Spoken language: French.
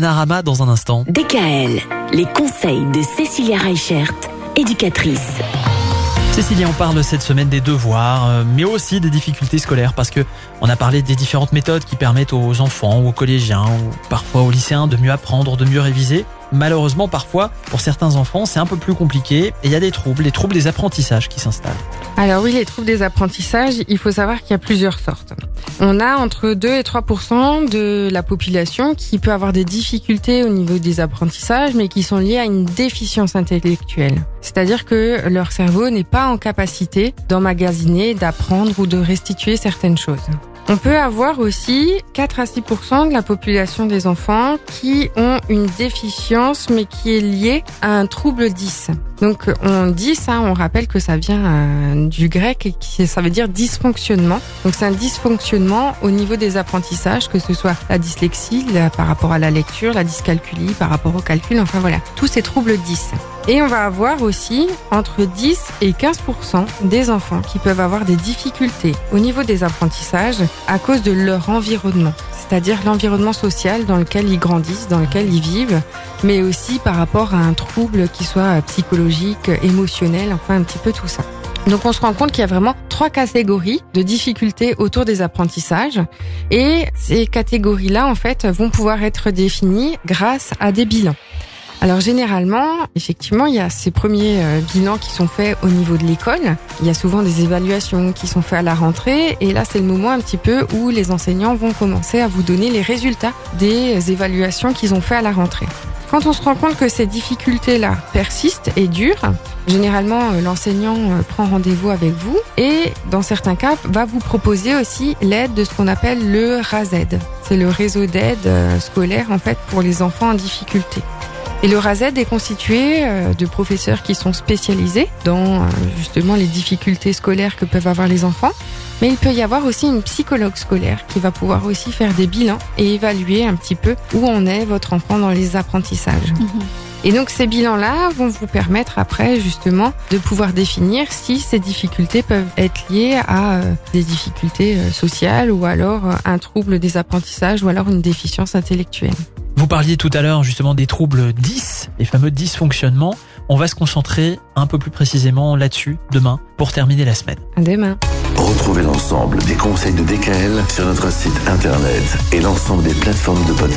Narama dans un instant. DKL, les conseils de Cécilia Reichert, éducatrice. Cécilia, on parle cette semaine des devoirs, euh, mais aussi des difficultés scolaires parce que on a parlé des différentes méthodes qui permettent aux enfants aux collégiens ou parfois aux lycéens de mieux apprendre, de mieux réviser. Malheureusement, parfois, pour certains enfants, c'est un peu plus compliqué et il y a des troubles, les troubles des apprentissages qui s'installent. Alors oui, les troubles des apprentissages, il faut savoir qu'il y a plusieurs sortes. On a entre 2 et 3% de la population qui peut avoir des difficultés au niveau des apprentissages, mais qui sont liées à une déficience intellectuelle. C'est-à-dire que leur cerveau n'est pas en capacité d'emmagasiner, d'apprendre ou de restituer certaines choses. On peut avoir aussi 4 à 6% de la population des enfants qui ont une déficience mais qui est liée à un trouble 10. Donc on dit ça, on rappelle que ça vient euh, du grec et qui ça veut dire dysfonctionnement. Donc c'est un dysfonctionnement au niveau des apprentissages, que ce soit la dyslexie par rapport à la lecture, la dyscalculie par rapport au calcul, enfin voilà, tous ces troubles 10. Et on va avoir aussi entre 10 et 15 des enfants qui peuvent avoir des difficultés au niveau des apprentissages à cause de leur environnement, c'est-à-dire l'environnement social dans lequel ils grandissent, dans lequel ils vivent, mais aussi par rapport à un trouble qui soit psychologique, émotionnel, enfin un petit peu tout ça. Donc on se rend compte qu'il y a vraiment trois catégories de difficultés autour des apprentissages et ces catégories-là en fait vont pouvoir être définies grâce à des bilans. Alors généralement, effectivement, il y a ces premiers euh, bilans qui sont faits au niveau de l'école. Il y a souvent des évaluations qui sont faites à la rentrée. Et là, c'est le moment un petit peu où les enseignants vont commencer à vous donner les résultats des évaluations qu'ils ont fait à la rentrée. Quand on se rend compte que ces difficultés-là persistent et durent, généralement euh, l'enseignant euh, prend rendez-vous avec vous et dans certains cas va vous proposer aussi l'aide de ce qu'on appelle le RASED. C'est le réseau d'aide scolaire en fait pour les enfants en difficulté. Et le RAZ est constitué euh, de professeurs qui sont spécialisés dans euh, justement les difficultés scolaires que peuvent avoir les enfants. Mais il peut y avoir aussi une psychologue scolaire qui va pouvoir aussi faire des bilans et évaluer un petit peu où en est votre enfant dans les apprentissages. Mhm. Et donc ces bilans-là vont vous permettre après justement de pouvoir définir si ces difficultés peuvent être liées à euh, des difficultés sociales ou alors un trouble des apprentissages ou alors une déficience intellectuelle. Vous parliez tout à l'heure justement des troubles 10, les fameux dysfonctionnements. On va se concentrer un peu plus précisément là-dessus demain pour terminer la semaine. À demain. Retrouvez l'ensemble des conseils de DKL sur notre site internet et l'ensemble des plateformes de podcast.